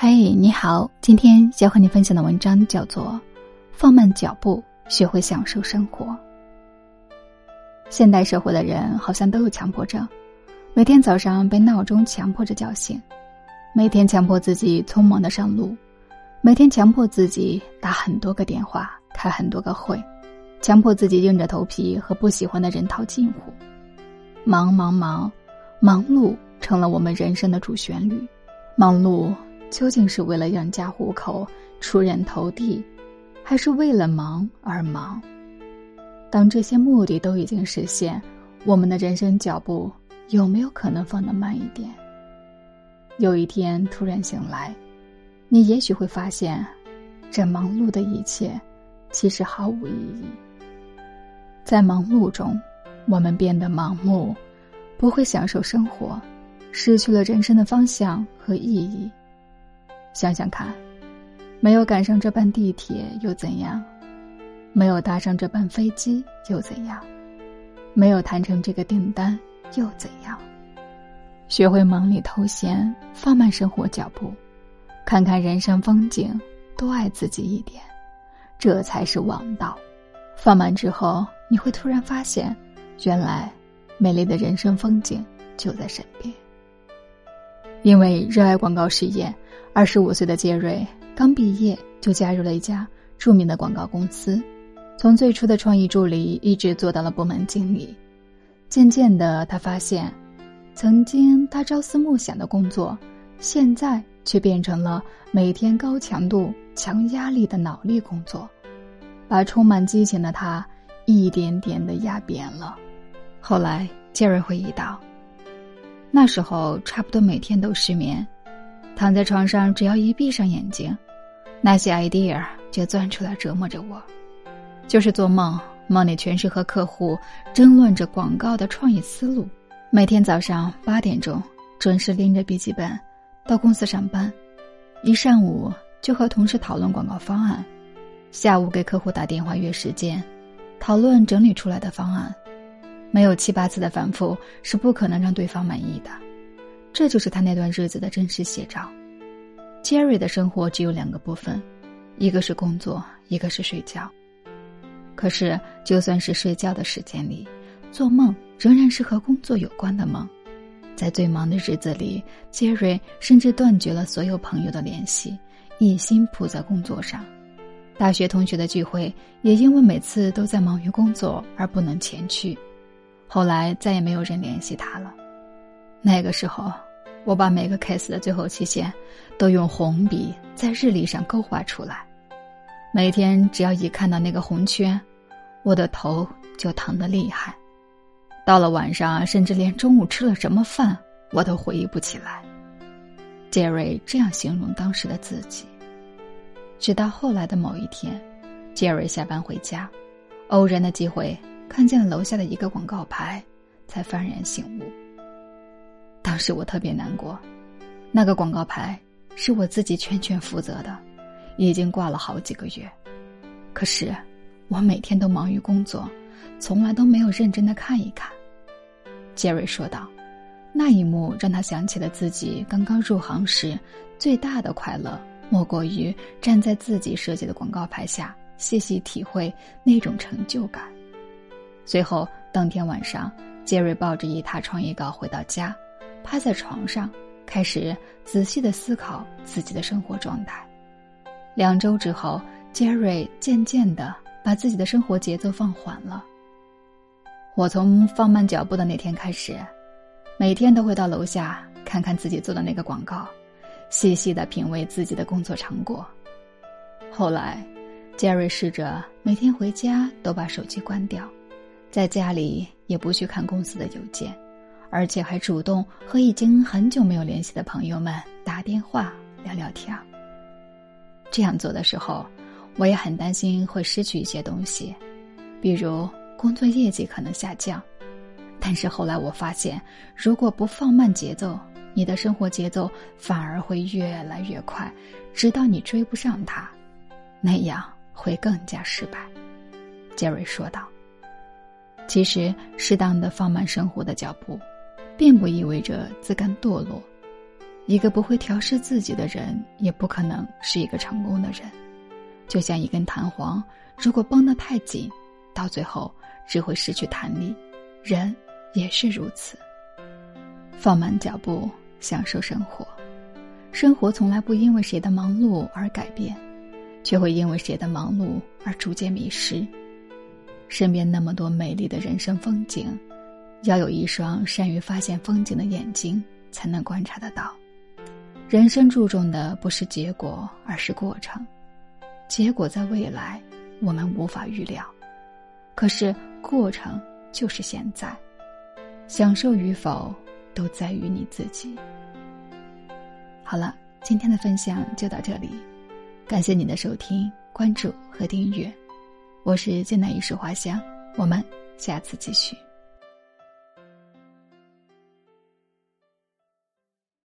嘿，你好，今天想和你分享的文章叫做《放慢脚步，学会享受生活》。现代社会的人好像都有强迫症，每天早上被闹钟强迫着叫醒，每天强迫自己匆忙的上路，每天强迫自己打很多个电话，开很多个会，强迫自己硬着头皮和不喜欢的人套近乎。忙忙忙，忙碌成了我们人生的主旋律，忙碌。究竟是为了养家糊口、出人头地，还是为了忙而忙？当这些目的都已经实现，我们的人生脚步有没有可能放得慢一点？有一天突然醒来，你也许会发现，这忙碌的一切其实毫无意义。在忙碌中，我们变得盲目，不会享受生活，失去了人生的方向和意义。想想看，没有赶上这班地铁又怎样？没有搭上这班飞机又怎样？没有谈成这个订单又怎样？学会忙里偷闲，放慢生活脚步，看看人生风景，多爱自己一点，这才是王道。放慢之后，你会突然发现，原来美丽的人生风景就在身边。因为热爱广告事业。二十五岁的杰瑞刚毕业就加入了一家著名的广告公司，从最初的创意助理一直做到了部门经理。渐渐的，他发现，曾经他朝思暮想的工作，现在却变成了每天高强度、强压力的脑力工作，把充满激情的他一点点的压扁了。后来，杰瑞回忆道：“那时候差不多每天都失眠。”躺在床上，只要一闭上眼睛，那些 idea 就钻出来折磨着我。就是做梦，梦里全是和客户争论着广告的创意思路。每天早上八点钟准时拎着笔记本到公司上班，一上午就和同事讨论广告方案，下午给客户打电话约时间，讨论整理出来的方案。没有七八次的反复，是不可能让对方满意的。这就是他那段日子的真实写照。杰瑞的生活只有两个部分，一个是工作，一个是睡觉。可是，就算是睡觉的时间里，做梦仍然是和工作有关的梦。在最忙的日子里，杰瑞甚至断绝了所有朋友的联系，一心扑在工作上。大学同学的聚会也因为每次都在忙于工作而不能前去。后来再也没有人联系他了。那个时候。我把每个 case 的最后期限，都用红笔在日历上勾画出来。每天只要一看到那个红圈，我的头就疼得厉害。到了晚上，甚至连中午吃了什么饭我都回忆不起来。杰瑞这样形容当时的自己。直到后来的某一天，杰瑞下班回家，偶然的机会看见了楼下的一个广告牌，才幡然醒悟。当时我特别难过，那个广告牌是我自己全权负责的，已经挂了好几个月。可是我每天都忙于工作，从来都没有认真的看一看。杰瑞说道：“那一幕让他想起了自己刚刚入行时最大的快乐，莫过于站在自己设计的广告牌下，细细体会那种成就感。”随后当天晚上，杰瑞抱着一沓创意稿回到家。趴在床上，开始仔细的思考自己的生活状态。两周之后，杰瑞渐渐的把自己的生活节奏放缓了。我从放慢脚步的那天开始，每天都会到楼下看看自己做的那个广告，细细的品味自己的工作成果。后来，杰瑞试着每天回家都把手机关掉，在家里也不去看公司的邮件。而且还主动和已经很久没有联系的朋友们打电话聊聊天儿。这样做的时候，我也很担心会失去一些东西，比如工作业绩可能下降。但是后来我发现，如果不放慢节奏，你的生活节奏反而会越来越快，直到你追不上它，那样会更加失败。杰瑞说道：“其实，适当的放慢生活的脚步。”并不意味着自甘堕落，一个不会调试自己的人，也不可能是一个成功的人。就像一根弹簧，如果绷得太紧，到最后只会失去弹力。人也是如此。放慢脚步，享受生活。生活从来不因为谁的忙碌而改变，却会因为谁的忙碌而逐渐迷失。身边那么多美丽的人生风景，要有一双善于发现风景的眼睛，才能观察得到。人生注重的不是结果，而是过程。结果在未来，我们无法预料，可是过程就是现在，享受与否。都在于你自己。好了，今天的分享就到这里，感谢你的收听、关注和订阅。我是剑南一树花香，我们下次继续。